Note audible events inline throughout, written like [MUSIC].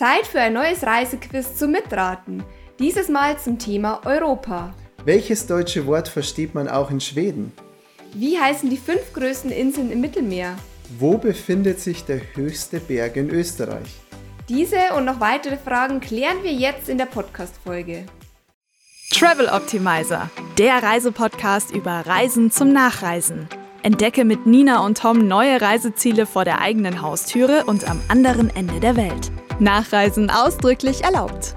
Zeit für ein neues Reisequiz zum Mitraten. Dieses Mal zum Thema Europa. Welches deutsche Wort versteht man auch in Schweden? Wie heißen die fünf größten Inseln im Mittelmeer? Wo befindet sich der höchste Berg in Österreich? Diese und noch weitere Fragen klären wir jetzt in der Podcast-Folge. Travel Optimizer, der Reisepodcast über Reisen zum Nachreisen. Entdecke mit Nina und Tom neue Reiseziele vor der eigenen Haustüre und am anderen Ende der Welt. Nachreisen ausdrücklich erlaubt.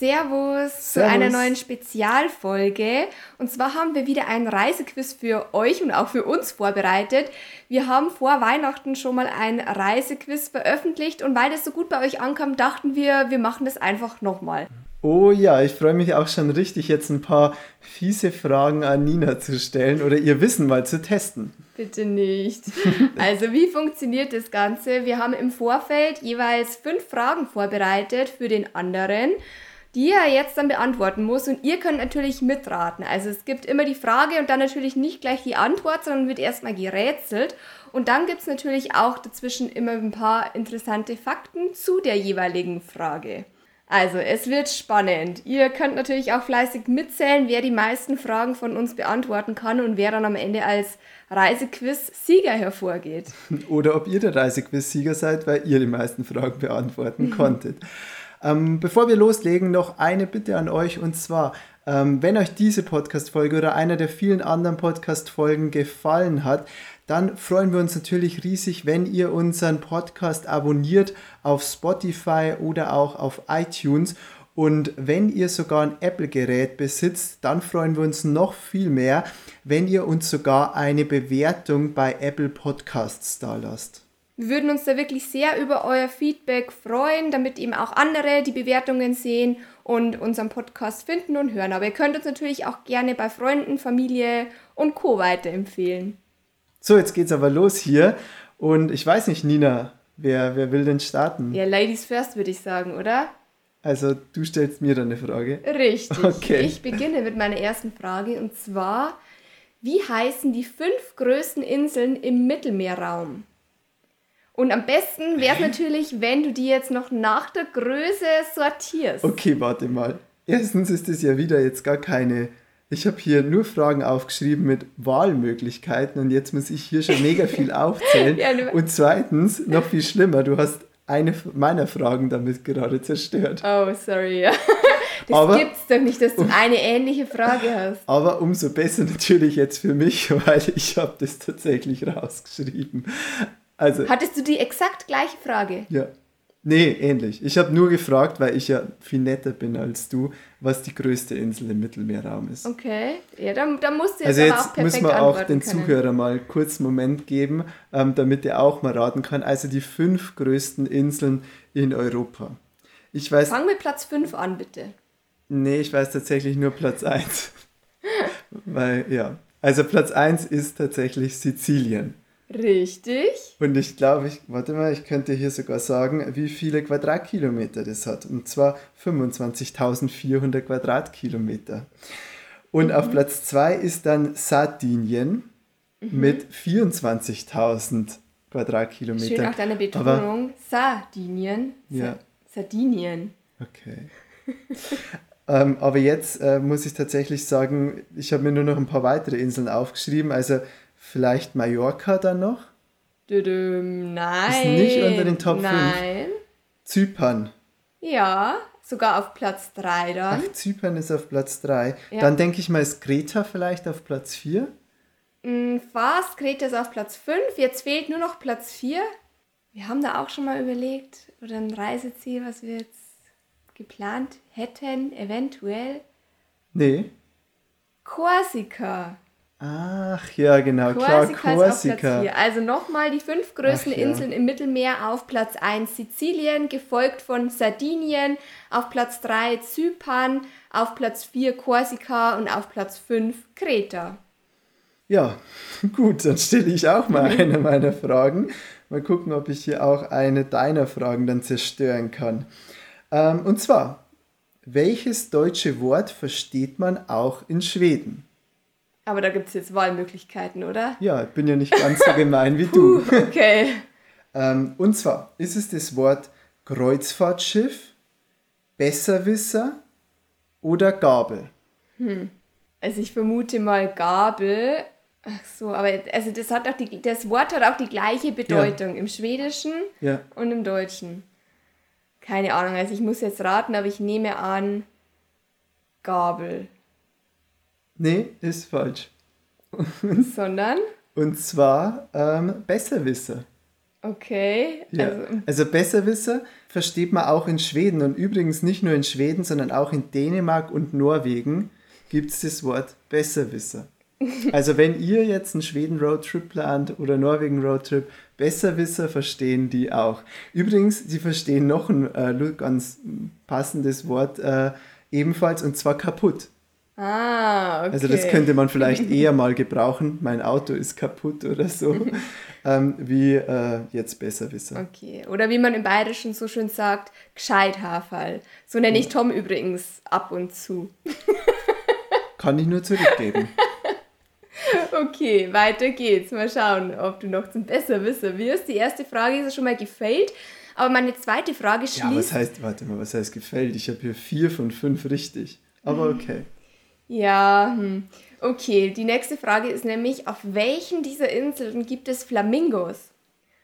Servus, zu einer neuen Spezialfolge. Und zwar haben wir wieder ein Reisequiz für euch und auch für uns vorbereitet. Wir haben vor Weihnachten schon mal ein Reisequiz veröffentlicht und weil das so gut bei euch ankam, dachten wir, wir machen das einfach nochmal. Oh ja, ich freue mich auch schon richtig, jetzt ein paar fiese Fragen an Nina zu stellen oder ihr Wissen mal zu testen. Bitte nicht. [LAUGHS] Also wie funktioniert das Ganze? Wir haben im Vorfeld jeweils fünf Fragen vorbereitet für den anderen die er jetzt dann beantworten muss. Und ihr könnt natürlich mitraten. Also es gibt immer die Frage und dann natürlich nicht gleich die Antwort, sondern wird erstmal gerätselt. Und dann gibt es natürlich auch dazwischen immer ein paar interessante Fakten zu der jeweiligen Frage. Also, es wird spannend. Ihr könnt natürlich auch fleißig mitzählen, wer die meisten Fragen von uns beantworten kann und wer dann am Ende als Reisequiz-Sieger hervorgeht. [LAUGHS] Oder ob ihr der Reisequiz-Sieger seid, weil ihr die meisten Fragen beantworten konntet. Ähm, bevor wir loslegen, noch eine Bitte an euch und zwar, ähm, wenn euch diese Podcast-Folge oder einer der vielen anderen Podcast-Folgen gefallen hat, dann freuen wir uns natürlich riesig, wenn ihr unseren Podcast abonniert auf Spotify oder auch auf iTunes. Und wenn ihr sogar ein Apple-Gerät besitzt, dann freuen wir uns noch viel mehr, wenn ihr uns sogar eine Bewertung bei Apple Podcasts da lasst. Wir würden uns da wirklich sehr über euer Feedback freuen, damit eben auch andere die Bewertungen sehen und unseren Podcast finden und hören. Aber ihr könnt uns natürlich auch gerne bei Freunden, Familie und Co. weiterempfehlen. So, jetzt geht's aber los hier. Und ich weiß nicht, Nina, wer, wer will denn starten? Ja, Ladies first, würde ich sagen, oder? Also, du stellst mir dann eine Frage. Richtig. Okay. Ich beginne mit meiner ersten Frage und zwar: Wie heißen die fünf größten Inseln im Mittelmeerraum? Und am besten wäre es natürlich, wenn du die jetzt noch nach der Größe sortierst. Okay, warte mal. Erstens ist es ja wieder jetzt gar keine. Ich habe hier nur Fragen aufgeschrieben mit Wahlmöglichkeiten und jetzt muss ich hier schon mega viel [LAUGHS] aufzählen. ja, und zweitens, noch viel schlimmer, du hast eine meiner Fragen damit gerade zerstört. Oh, sorry, ja. [LAUGHS] Das aber, gibt's doch nicht, dass du [LAUGHS] eine ähnliche Frage hast. Aber umso besser natürlich jetzt für mich, weil ich habe das tatsächlich rausgeschrieben. Also, Hattest du die exakt gleiche Frage? Ja. Nee, ähnlich. Ich habe nur gefragt, weil ich ja viel netter bin als du, was die größte Insel im Mittelmeerraum ist. Okay, ja, dann, dann musst du jetzt, also jetzt auch müssen wir auch den können. Zuhörer mal kurz einen Moment geben, ähm, damit er auch mal raten kann. Also die fünf größten Inseln in Europa. Ich weiß, Fang mit Platz 5 an, bitte. Nee, ich weiß tatsächlich nur Platz 1. [LAUGHS] weil, ja. Also Platz 1 ist tatsächlich Sizilien. Richtig. Und ich glaube, ich, warte mal, ich könnte hier sogar sagen, wie viele Quadratkilometer das hat. Und zwar 25.400 Quadratkilometer. Und mhm. auf Platz 2 ist dann Sardinien mhm. mit 24.000 Quadratkilometern. Schön auch deine Betonung. Aber, Sardinien. Ja. Sardinien. Okay. ähm, aber jetzt äh, muss ich tatsächlich sagen, ich habe mir nur noch ein paar weitere Inseln aufgeschrieben. Also Vielleicht Mallorca dann noch? Nein. Ist nicht unter den Top 5. Nein. Zypern. Ja, sogar auf Platz 3 dann. Ach, Zypern ist auf Platz 3. Ja. Dann denke ich mal, ist Kreta vielleicht auf Platz 4? Mm, fast, Kreta ist auf Platz 5. Jetzt fehlt nur noch Platz 4. Wir haben da auch schon mal überlegt, oder ein Reiseziel, was wir jetzt geplant hätten, eventuell. Nee. Korsika. Ach ja, genau, Korsika klar, Korsika. Also nochmal die fünf größten Ach, ja. Inseln im Mittelmeer auf Platz 1 Sizilien, gefolgt von Sardinien, auf Platz 3 Zypern, auf Platz 4 Korsika und auf Platz 5 Kreta. Ja, [LAUGHS] gut, dann stelle ich auch mal eine meiner Fragen. Mal gucken, ob ich hier auch eine deiner Fragen dann zerstören kann. Ähm, und zwar, welches deutsche Wort versteht man auch in Schweden? Aber da gibt es jetzt Wahlmöglichkeiten, oder? Ja, ich bin ja nicht ganz so [LAUGHS] gemein wie du. Puh, okay. [LAUGHS] Ähm, und zwar ist es das Wort Kreuzfahrtschiff, Besserwisser oder Gabel? Also ich vermute mal Gabel. Ach so, aber also das hat auch die, das Wort hat auch die gleiche Bedeutung im Schwedischen Ja. und im Deutschen. Keine Ahnung, also ich muss jetzt raten, aber ich nehme an Gabel. Nee, ist falsch. [LAUGHS] Sondern, Und zwar ähm, Besserwisser. okay, Ja. also Also Besserwisser versteht man auch in Schweden und übrigens nicht nur in Schweden, sondern auch in Dänemark und Norwegen gibt es das Wort Besserwisser. [LAUGHS] Also wenn ihr jetzt einen Schweden-Roadtrip plant oder Norwegen-Roadtrip, Besserwisser verstehen die auch. Übrigens, sie verstehen noch ein äh, ganz passendes Wort äh, ebenfalls und zwar kaputt. Ah, okay. Also das könnte man vielleicht [LAUGHS] eher mal gebrauchen. Mein Auto ist kaputt oder so, [LAUGHS] ähm, wie äh, jetzt Besserwisser. Okay. Oder wie man im Bayerischen so schön sagt, gescheit Haarfall. So nenne ich Tom übrigens ab und zu. [LAUGHS] Kann ich nur zurückgeben. Okay, weiter geht's. Mal schauen, ob du noch zum Besserwisser wirst. Die erste Frage ist ja schon mal gefällt. Aber meine zweite Frage schließt. Ja, was heißt, warte mal, was heißt gefällt? Ich habe hier vier von fünf richtig. Aber okay. Ja, hm. okay. Die nächste Frage ist nämlich, auf welchen dieser Inseln gibt es Flamingos?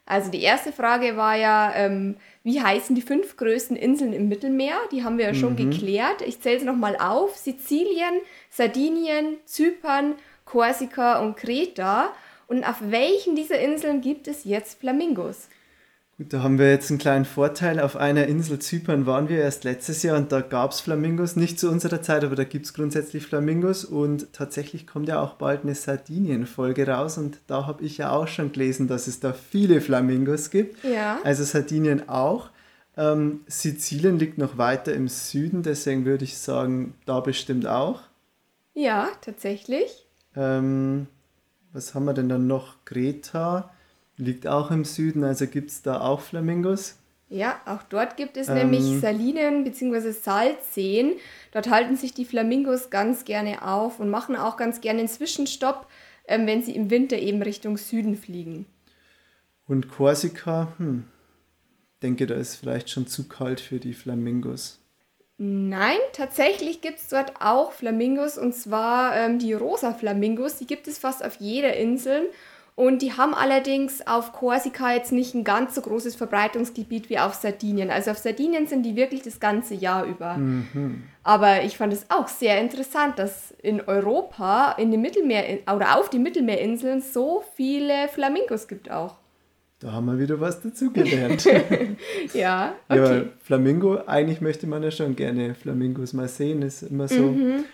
Also die erste Frage war ja, ähm, wie heißen die fünf größten Inseln im Mittelmeer? Die haben wir ja schon geklärt. Ich zähle es nochmal auf. Sizilien, Sardinien, Zypern, Korsika und Kreta. Und auf welchen dieser Inseln gibt es jetzt Flamingos? Gut, da haben wir jetzt einen kleinen Vorteil. Auf einer Insel Zypern waren wir erst letztes Jahr und da gab es Flamingos. Nicht zu unserer Zeit, aber da gibt es grundsätzlich Flamingos und tatsächlich kommt ja auch bald eine Sardinien-Folge raus und da habe ich ja auch schon gelesen, dass es da viele Flamingos gibt. Ja. Also Sardinien auch. Ähm, Sizilien liegt noch weiter im Süden, deswegen würde ich sagen, da bestimmt auch. Ja, tatsächlich. Ähm, was haben wir denn dann noch? Kreta liegt auch im Süden, also gibt es da auch Flamingos. Ja, auch dort gibt es Ähm. nämlich Salinen bzw. Salzseen. Dort halten sich die Flamingos ganz gerne auf und machen auch ganz gerne einen Zwischenstopp, ähm, wenn sie im Winter eben Richtung Süden fliegen. Und Korsika, hm, denke, da ist vielleicht schon zu kalt für die Flamingos. Nein, tatsächlich gibt es dort auch Flamingos und zwar ähm, die rosa Flamingos. Die gibt es fast auf jeder Insel und die haben allerdings auf Korsika jetzt nicht ein ganz so großes Verbreitungsgebiet wie auf Sardinien. Also auf Sardinien sind die wirklich das ganze Jahr über. Aber ich fand es auch sehr interessant, dass in Europa, in den Mittelmeer oder auf den Mittelmeerinseln so viele Flamingos gibt auch. Da haben wir wieder was dazugelernt. [LAUGHS] Ja, Ja, okay. weil Flamingo, eigentlich möchte man ja schon gerne Flamingos mal sehen, ist immer so. Mhm.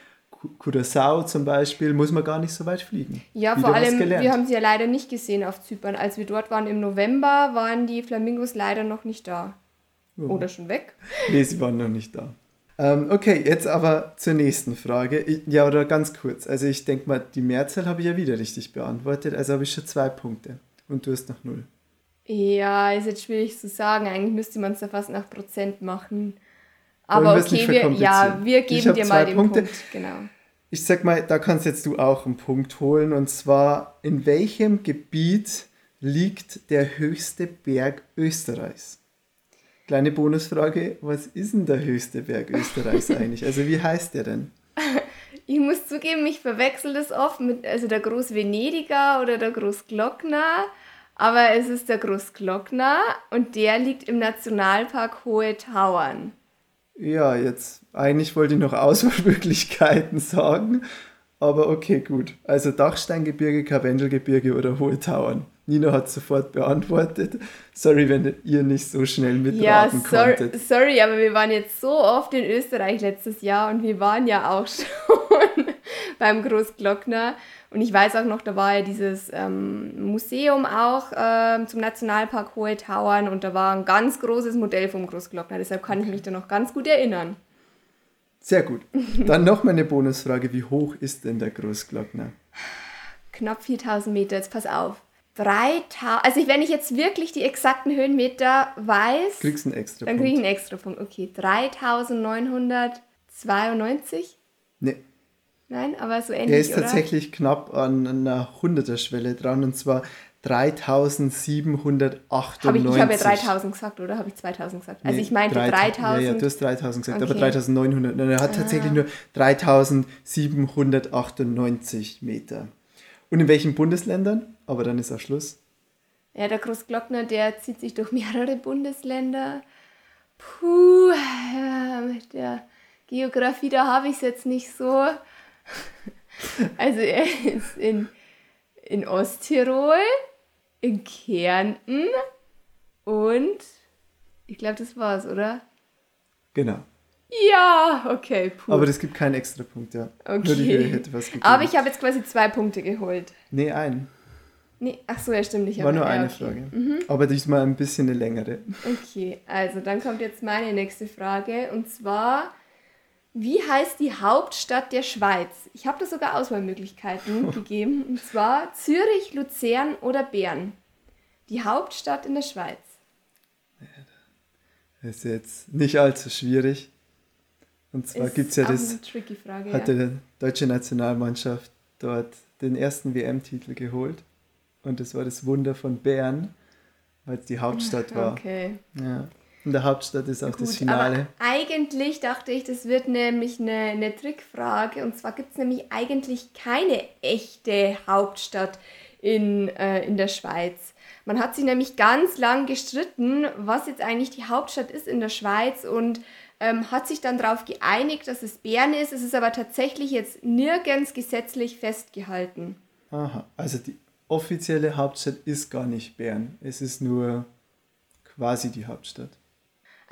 Cu- Curaçao zum Beispiel, muss man gar nicht so weit fliegen. Ja, Wieder vor allem, wir haben sie ja leider nicht gesehen auf Zypern. Als wir dort waren im November, waren die Flamingos leider noch nicht da. Oh. Oder schon weg. [LAUGHS] Nee, sie waren noch nicht da. Ähm, okay, jetzt aber zur nächsten Frage. Ich, ja, oder ganz kurz. Also ich denke mal, die Mehrzahl habe ich ja wieder richtig beantwortet, also habe ich schon zwei Punkte. Und du hast noch null. Ja, ist jetzt schwierig zu sagen. Eigentlich müsste man es ja fast nach Prozent machen. Aber okay, wir, ja, wir geben dir mal den Punkte. Punkt. Genau. Ich sag mal, da kannst jetzt du auch einen Punkt holen. Und zwar, in welchem Gebiet liegt der höchste Berg Österreichs? Kleine Bonusfrage, was ist denn der höchste Berg Österreichs [LAUGHS] eigentlich? Also wie heißt der denn? [LAUGHS] Ich muss zugeben, ich verwechsel das oft mit also der Großvenediger oder der Großglockner. Aber es ist der Großglockner und der liegt im Nationalpark Hohe Tauern. Ja, jetzt eigentlich wollte ich noch [LAUGHS] Auswahlmöglichkeiten sagen, aber okay, gut. Also Dachsteingebirge, Karwendelgebirge oder Hohe Tauern. Nina hat sofort beantwortet. Sorry, wenn ihr nicht so schnell Ja, mitraten sorry, konntet. sorry, aber wir waren jetzt so oft in Österreich letztes Jahr und wir waren ja auch [LAUGHS] schon [LAUGHS] beim Großglockner. Und ich weiß auch noch, da war ja dieses ähm, Museum auch ähm, zum Nationalpark Hohe Tauern und da war ein ganz großes Modell vom Großglockner. Deshalb kann ich mich da noch ganz gut erinnern. Sehr gut. Dann noch mal eine Bonusfrage. Wie hoch ist denn der Großglockner? Knapp 4000 Meter, jetzt pass auf. 3000, also wenn ich jetzt wirklich die exakten Höhenmeter weiß, Kriegst einen extra dann kriege ich einen extra Punkt. Okay, 3992? Nee, Nein, aber so ähnlich, Er ist oder? tatsächlich knapp an einer 100er-Schwelle dran und zwar 3798. Hab ich, ich habe ja 3000 gesagt, oder habe ich 2000 gesagt? Also Nee, ich meinte 3000. 3000. Ja, ja, du hast 3000 gesagt, aber Okay. Ah. 3900. Nein, er hat tatsächlich nur 3798 Meter. Und in welchen Bundesländern? Aber dann ist auch Schluss. Ja, der Großglockner, der zieht sich durch mehrere Bundesländer. Puh, ja, mit der Geografie, da habe ich es jetzt nicht so. [LAUGHS] Also er ist in, in Osttirol, in Kärnten und ich glaube, das war's, oder? Genau. Ja, okay, puh. Aber das gibt keinen extra Punkt, ja. Nur die Okay. Höhe hätte was gegeben. Aber ich habe jetzt quasi zwei Punkte geholt. Nee, einen. Nee, ach so, ja, stimmt. Ich War habe nur eine okay. Frage. Aber diesmal ein bisschen eine längere. Okay, also dann kommt jetzt meine nächste Frage und zwar, wie heißt die Hauptstadt der Schweiz? Ich habe da sogar Auswahlmöglichkeiten [LAUGHS] gegeben und zwar Zürich, Luzern oder Bern. Die Hauptstadt in der Schweiz. Das ist jetzt nicht allzu schwierig. Und zwar gibt es ja das, Frage. hat ja. die deutsche Nationalmannschaft dort den ersten WM-Titel geholt. Und das war das Wunder von Bern, weil es die Hauptstadt war. Okay. Ja. In der Hauptstadt ist auch das Gut, Finale. aber eigentlich dachte ich, das wird nämlich eine, eine Trickfrage. Und zwar gibt es nämlich eigentlich keine echte Hauptstadt in, äh, in der Schweiz. Man hat sich nämlich ganz lang gestritten, was jetzt eigentlich die Hauptstadt ist in der Schweiz und ähm, hat sich dann darauf geeinigt, dass es Bern ist. Es ist aber tatsächlich jetzt nirgends gesetzlich festgehalten. Aha, also die offizielle Hauptstadt ist gar nicht Bern. Es ist nur quasi die Hauptstadt.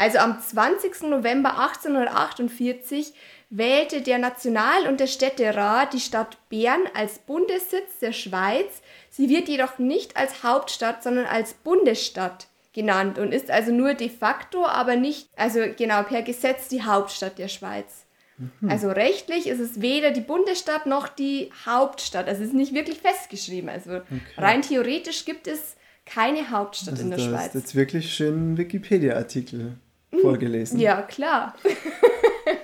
Also am 20. November 1848 wählte der National- und der Städterat die Stadt Bern als Bundessitz der Schweiz. Sie wird jedoch nicht als Hauptstadt, sondern als Bundesstadt genannt und ist also nur de facto, aber nicht, also genau per Gesetz die Hauptstadt der Schweiz. Also rechtlich ist es weder die Bundesstadt noch die Hauptstadt. Also es ist nicht wirklich festgeschrieben. Also rein theoretisch gibt es keine Hauptstadt Also in der da Schweiz. ist jetzt wirklich schön ein Wikipedia-Artikel vorgelesen. Ja, klar. [LAUGHS]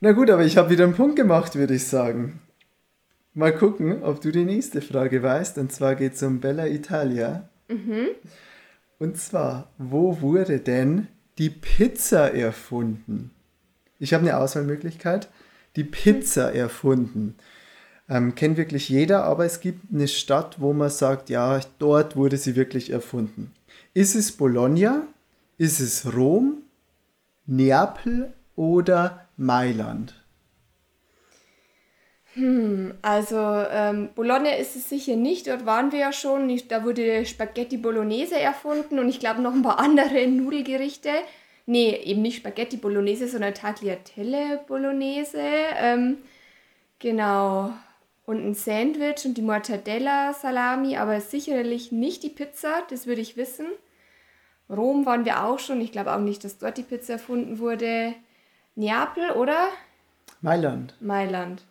Na gut, aber ich habe wieder einen Punkt gemacht, würde ich sagen. Mal gucken, ob du die nächste Frage weißt. Und zwar geht es um Bella Italia. Und zwar, wo wurde denn die Pizza erfunden? Ich habe eine Auswahlmöglichkeit. Die Pizza erfunden. Ähm, kennt wirklich jeder, aber es gibt eine Stadt, wo man sagt, ja, dort wurde sie wirklich erfunden. Ist es Bologna? Ist es Rom? Neapel oder Mailand? Also ähm, Bologna ist es sicher nicht, dort waren wir ja schon. Ich, da wurde Spaghetti Bolognese erfunden und ich glaube noch ein paar andere Nudelgerichte. Nee, eben nicht Spaghetti Bolognese, sondern Tagliatelle Bolognese. Ähm, genau. Und ein Sandwich und die Mortadella Salami, aber sicherlich nicht die Pizza, das würde ich wissen. Rom waren wir auch schon. Ich glaube auch nicht, dass dort die Pizza erfunden wurde. Neapel, oder? Mailand. Mailand.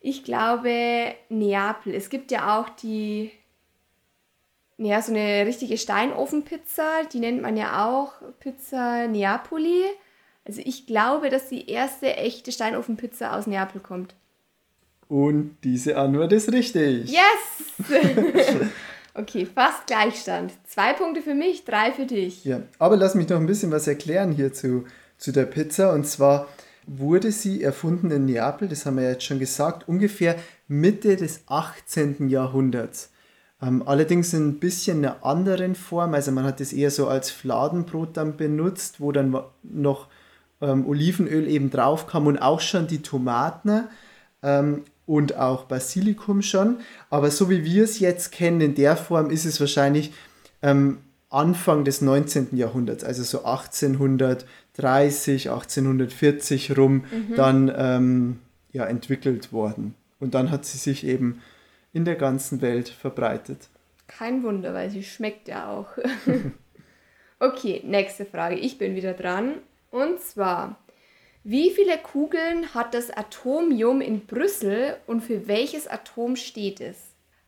Ich glaube Neapel. Es gibt ja auch die, ja, so eine richtige Steinofenpizza, die nennt man ja auch Pizza Neapoli. Also ich glaube, dass die erste echte Steinofenpizza aus Neapel kommt. Und diese Antwort ist richtig. Yes! [LAUGHS] okay, fast Gleichstand. Zwei Punkte für mich, drei für dich. Ja, aber lass mich noch ein bisschen was erklären hier zu, zu der Pizza. Und zwar wurde sie erfunden in Neapel, das haben wir jetzt schon gesagt, ungefähr Mitte des 18. Jahrhunderts. Ähm, allerdings in ein bisschen einer anderen Form. Also man hat es eher so als Fladenbrot dann benutzt, wo dann noch ähm, Olivenöl eben drauf kam und auch schon die Tomaten ähm, und auch Basilikum schon. Aber so wie wir es jetzt kennen, in der Form ist es wahrscheinlich ähm, Anfang des 19. Jahrhunderts, also so 1830, 1840 rum, dann ähm, ja, entwickelt worden. Und dann hat sie sich eben in der ganzen Welt verbreitet. Kein Wunder, weil sie schmeckt ja auch. [LAUGHS] okay, nächste Frage. Ich bin wieder dran. Und zwar, wie viele Kugeln hat das Atomium in Brüssel und für welches Atom steht es?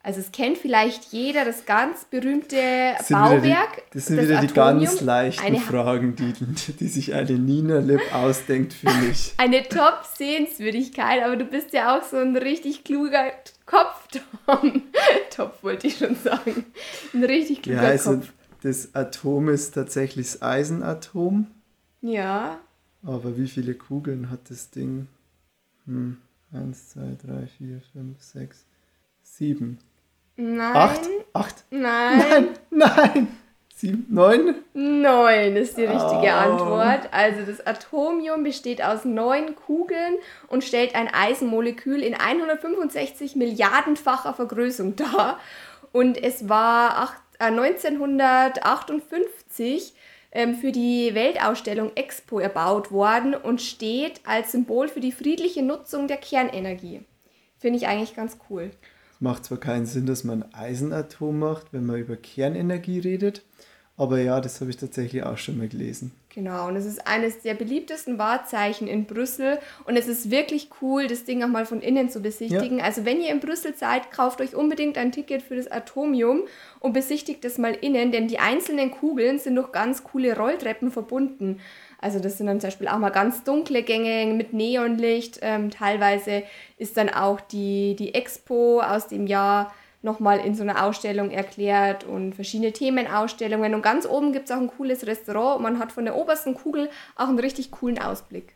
Also es kennt vielleicht jeder das ganz berühmte Das Bauwerk. Die, das sind das wieder die Atomium. ganz leichten Eine- Fragen, die, die sich eine Nina Lipp ausdenkt für [LAUGHS] mich. Eine Top-Sehenswürdigkeit, aber du bist ja auch so ein richtig kluger Kopf, Tom. [LAUGHS] Top wollte ich schon sagen. Ein richtig Ja, kluger also Kopf. das Atom ist tatsächlich das Eisenatom. Ja, Aber wie viele Kugeln hat das Ding? Hm, eins, zwei, drei, vier, fünf, sechs, sieben. nein. Acht? Acht? Nein. Nein, nein. Sieben, neun? Neun ist die richtige Oh. Antwort. Also das Atomium besteht aus neun Kugeln und stellt ein Eisenmolekül in 165 Milliardenfacher Vergrößerung dar. Und es war acht, äh, 1958 ähm, für die Weltausstellung Expo erbaut worden und steht als Symbol für die friedliche Nutzung der Kernenergie. Finde ich eigentlich ganz cool. Es macht zwar keinen Sinn, dass man Eisenatom macht, wenn man über Kernenergie redet, aber ja, das habe ich tatsächlich auch schon mal gelesen. Genau, und es ist eines der beliebtesten Wahrzeichen in Brüssel und es ist wirklich cool, das Ding auch mal von innen zu besichtigen. Also wenn ihr in Brüssel seid, kauft euch unbedingt ein Ticket für das Atomium und besichtigt es mal innen, denn die einzelnen Kugeln sind durch ganz coole Rolltreppen verbunden. Also das sind dann zum Beispiel auch mal ganz dunkle Gänge mit Neonlicht. Ähm, teilweise ist dann auch die, die Expo aus dem Jahr nochmal in so einer Ausstellung erklärt und verschiedene Themenausstellungen. Und ganz oben gibt es auch ein cooles Restaurant und man hat von der obersten Kugel auch einen richtig coolen Ausblick.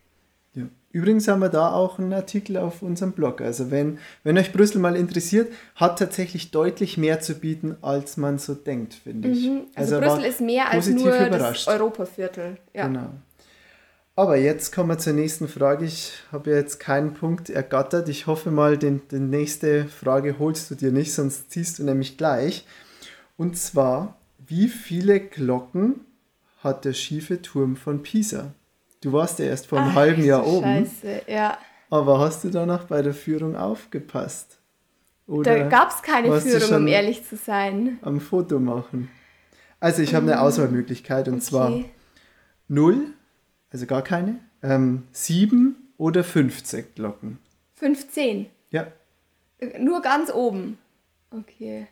Ja. Übrigens haben wir da auch einen Artikel auf unserem Blog. Also wenn, wenn euch Brüssel mal interessiert, hat tatsächlich deutlich mehr zu bieten, als man so denkt, finde ich. Also, er Brüssel ist mehr als nur das überrascht. Europaviertel. Ja. Genau. Aber jetzt kommen wir zur nächsten Frage. Ich habe ja jetzt keinen Punkt ergattert. Ich hoffe mal, den, die nächste Frage holst du dir nicht, sonst ziehst du nämlich gleich. Und zwar, wie viele Glocken hat der schiefe Turm von Pisa? Du warst ja erst vor einem Ach, halben Jahr du oben, Scheiße, ja. aber hast du danach bei der Führung aufgepasst? Oder Da gab es keine Führung, um ehrlich zu sein. am Foto machen? Also ich habe eine Auswahlmöglichkeit und zwar Okay. 0, also gar keine, ähm, 7 oder 15 Glocken. 15. Ja. Äh, Nur ganz oben. Okay.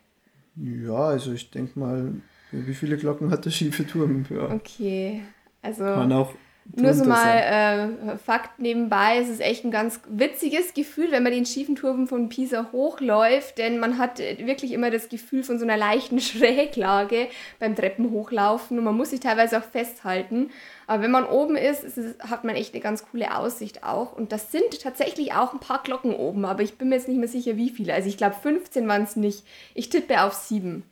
Ja, also ich denke mal, wie viele Glocken hat der schiefe Turm? Ja. Okay. Also. Kann auch Nur so mal äh, Fakt nebenbei, es ist echt ein ganz witziges Gefühl, wenn man den schiefen Turm von Pisa hochläuft, denn man hat äh, wirklich immer das Gefühl von so einer leichten [LAUGHS] Schräglage beim Treppenhochlaufen und man muss sich teilweise auch festhalten. Aber wenn man oben ist, ist es, hat man echt eine ganz coole Aussicht auch. Und das sind tatsächlich auch ein paar Glocken oben, aber ich bin mir jetzt nicht mehr sicher, wie viele. Also ich glaube, 15 waren es nicht. Ich tippe auf 7.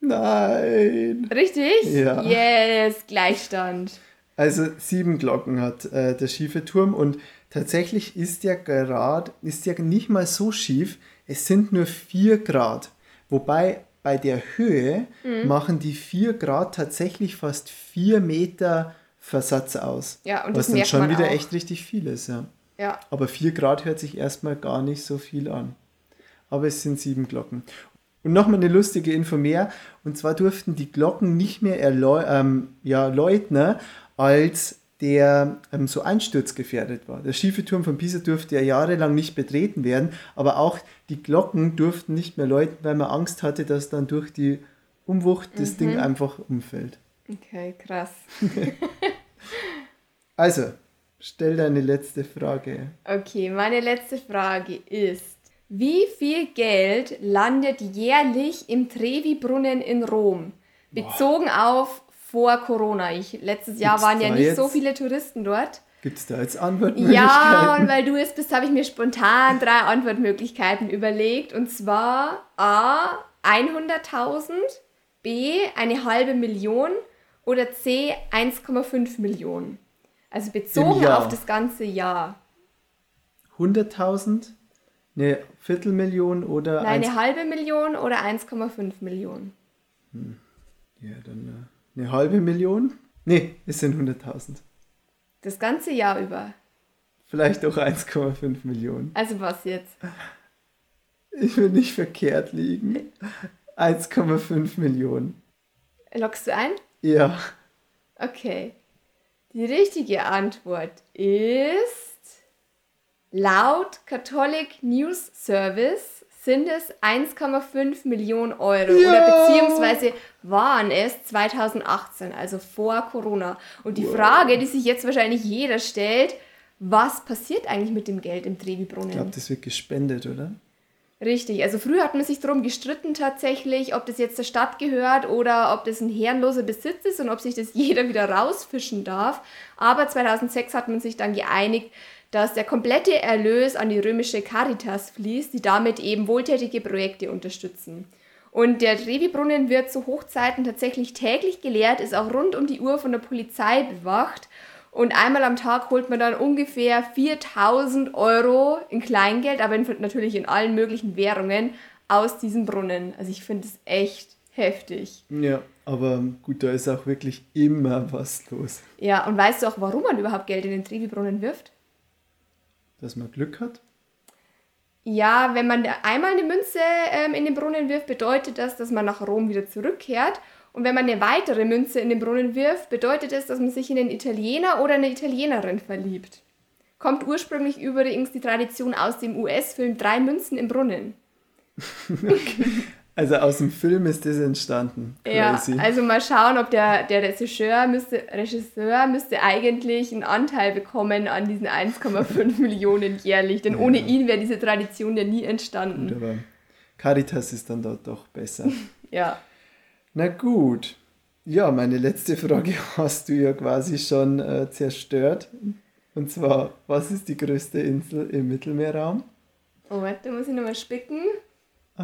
Nein. Richtig? Ja. Yes, Gleichstand. Also sieben Glocken hat äh, der schiefe Turm und tatsächlich ist der gerade, ist der nicht mal so schief, es sind nur 4 Grad. Wobei bei der Höhe Mhm. machen die 4 Grad tatsächlich fast 4 Meter Versatz aus. Ja, und was das dann schon wieder auch. echt richtig viel ist, ja. Ja. Aber 4 Grad hört sich erstmal gar nicht so viel an. Aber es sind sieben Glocken. Und nochmal eine lustige Info mehr. Und zwar durften die Glocken nicht mehr ähm, ja, läuten, als der ähm, so einsturzgefährdet war. Der schiefe Turm von Pisa durfte ja jahrelang nicht betreten werden, aber auch die Glocken durften nicht mehr läuten, weil man Angst hatte, dass dann durch die Umwucht das Ding einfach umfällt. Okay, krass. [LAUGHS] Also, stell deine letzte Frage. Okay, meine letzte Frage ist, wie viel Geld landet jährlich im Trevi-Brunnen in Rom? Bezogen auf vor Corona. Ich, letztes Jahr Gibt's waren ja nicht so jetzt- viele Touristen dort. Gibt es da jetzt Antwortmöglichkeiten? Ja, [LAUGHS] und weil du es bist, habe ich mir spontan drei Antwortmöglichkeiten überlegt. Und zwar A, 100.000, B, eine halbe Million oder C, 1,5 Millionen. Also bezogen auf das ganze Jahr. 100.000, eine Viertelmillion oder Nein, eine halbe Million oder 1,5 Millionen. ja, dann äh, eine halbe Million? Nee, es sind 100.000. Das ganze Jahr über. Vielleicht auch 1,5 Millionen. Also was jetzt? Ich will nicht verkehrt liegen. 1,5 Millionen. Lockst du ein? Ja. Okay. Die richtige Antwort ist laut Catholic News Service sind es 1,5 Millionen Euro ja. oder beziehungsweise waren es 2018, also vor Corona. Und die wow. Frage, die sich jetzt wahrscheinlich jeder stellt, was passiert eigentlich mit dem Geld im Trevi-Brunnen? Ich glaube, das wird gespendet, oder? Richtig, also früher hat man sich darum gestritten tatsächlich, ob das jetzt der Stadt gehört oder ob das ein herrenloser Besitz ist und ob sich das [LAUGHS] jeder wieder rausfischen darf. Aber 2006 hat man sich dann geeinigt, dass der komplette Erlös an die römische Caritas fließt, die damit eben wohltätige Projekte unterstützen. Und der Trevi-Brunnen wird zu Hochzeiten tatsächlich täglich geleert, ist auch rund um die Uhr von der Polizei bewacht und einmal am Tag holt man dann ungefähr 4000 Euro in Kleingeld, aber in, natürlich in allen möglichen Währungen aus diesem Brunnen. Also ich finde es echt heftig. Ja, aber gut, da ist auch wirklich immer was los. Ja, und weißt du auch, warum man überhaupt Geld in den Trevi-Brunnen wirft? Dass man Glück hat? Ja, wenn man einmal eine Münze ähm, in den Brunnen wirft, bedeutet das, dass man nach Rom wieder zurückkehrt. Und wenn man eine weitere Münze in den Brunnen wirft, bedeutet es, dass man sich in einen Italiener oder eine Italienerin verliebt. Kommt ursprünglich übrigens die Tradition aus dem US-Film Drei Münzen im Brunnen. [LAUGHS] [LAUGHS] okay. Also aus dem Film ist das entstanden. Crazy. Ja, also mal schauen, ob der, der Regisseur, müsste, Regisseur müsste eigentlich einen Anteil bekommen an diesen 1,5 [LAUGHS] Millionen jährlich, denn ja. ohne ihn wäre diese Tradition ja nie entstanden. Wunderbar. Caritas ist dann dort doch besser. [LAUGHS] ja. Na gut. Ja, meine letzte Frage [LAUGHS] hast du ja quasi schon äh, zerstört. Und zwar, was ist die größte Insel im Mittelmeerraum? Oh, warte, muss ich nochmal spicken.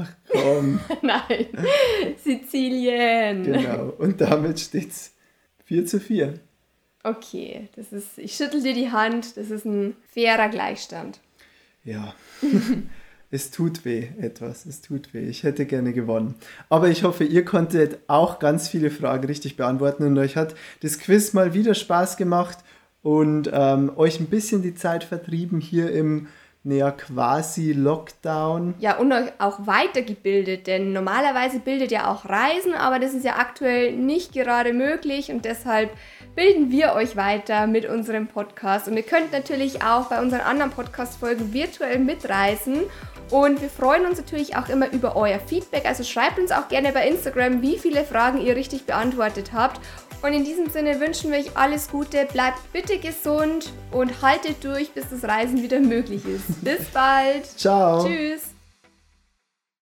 Ach [LAUGHS] komm. Nein, Sizilien. Genau, und damit steht es 4 zu 4. Okay, das ist, ich schüttel dir die Hand, das ist ein fairer Gleichstand. Ja. [LAUGHS] es tut weh, etwas. Es tut weh. Ich hätte gerne gewonnen. Aber ich hoffe, ihr konntet auch ganz viele Fragen richtig beantworten und euch hat das Quiz mal wieder Spaß gemacht und ähm, euch ein bisschen die Zeit vertrieben hier im naja, quasi Lockdown. Ja, und auch weitergebildet, denn normalerweise bildet ja auch Reisen, aber das ist ja aktuell nicht gerade möglich und deshalb bilden wir euch weiter mit unserem Podcast. Und ihr könnt natürlich auch bei unseren anderen Podcast-Folgen virtuell mitreisen und wir freuen uns natürlich auch immer über euer Feedback. Also schreibt uns auch gerne bei Instagram, wie viele Fragen ihr richtig beantwortet habt. Und in diesem Sinne wünschen wir euch alles Gute, bleibt bitte gesund und haltet durch, bis das Reisen wieder möglich ist. Bis bald. Ciao. Tschüss.